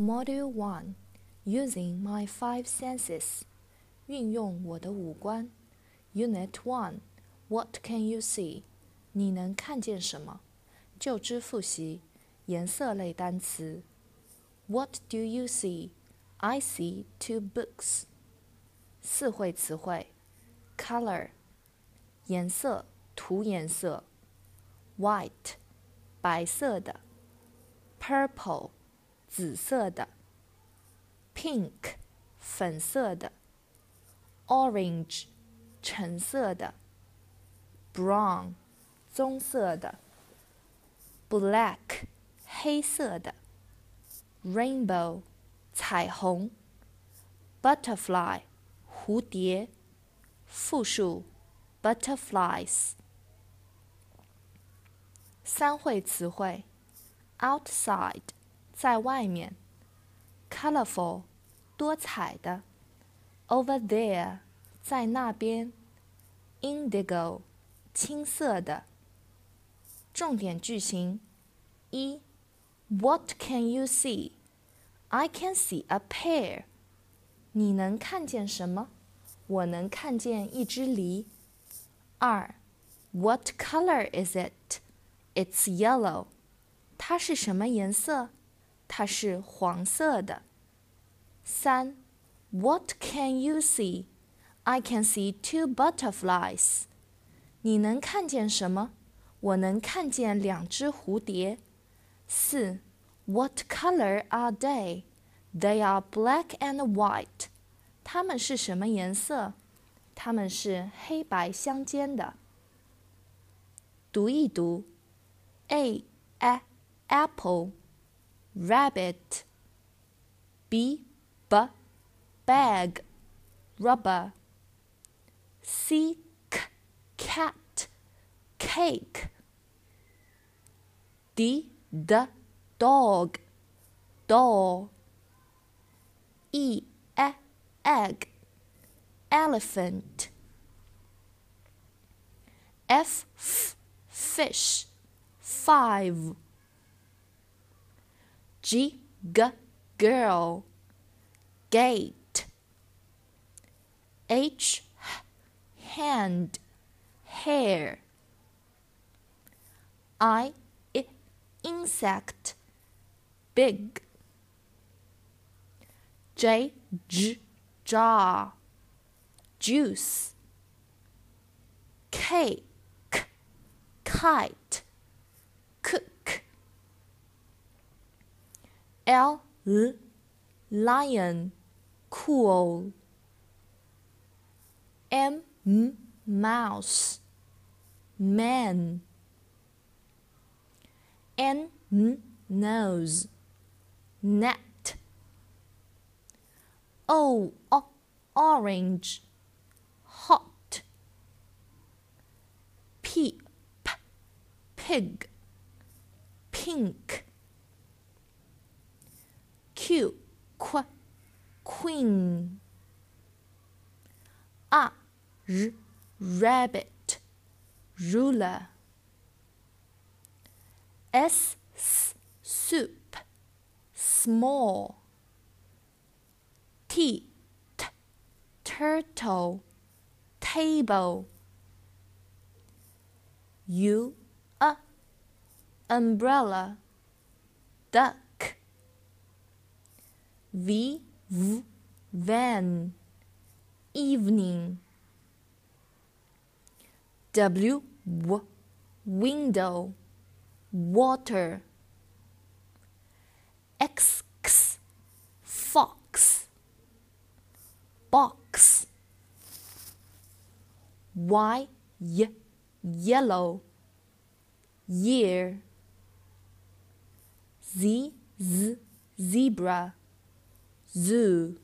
Module One Using My Five Senses 运用我的五官 Unit One What can you see? 你能看见什么？就知复习颜色类单词 What do you see? I see two books. 四会词汇 Color 颜色涂颜色 White 白色的 Purple 紫色的，pink，粉色的，orange，橙色的，brown，棕色的，black，黑色的，rainbow，彩虹，butterfly，蝴蝶，复数，butterflies。三会词汇，outside。在外面，colorful，多彩的；over there，在那边；indigo，青色的。重点句型：一，What can you see? I can see a pear. 你能看见什么？我能看见一只梨。二，What color is it? It's yellow. 它是什么颜色？ 它是黄色的。三，What can you see? I can see two butterflies. 你能看见什么？我能看见两只蝴蝶。四，What color are they? They are black and white. 它们是什么颜色？它们是黑白相间的。读一读，a a apple。 Rabbit b b bag rubber c c cat cake d d dog doll e e egg elephant f f fish five G g girl. Gate. H hand. Hair. I insect. Big. J j jar juice. K k kite L lion cool M mouse man N nose net O, orange hot p pig pink queen. R, rabbit, ruler. S, soup, small. T, t, turtle, table. U, a, umbrella, duck. V, v, van, evening. W, w, window, water. X, x, fox, box. Y, y, yellow, year. Z, z, zebra zoo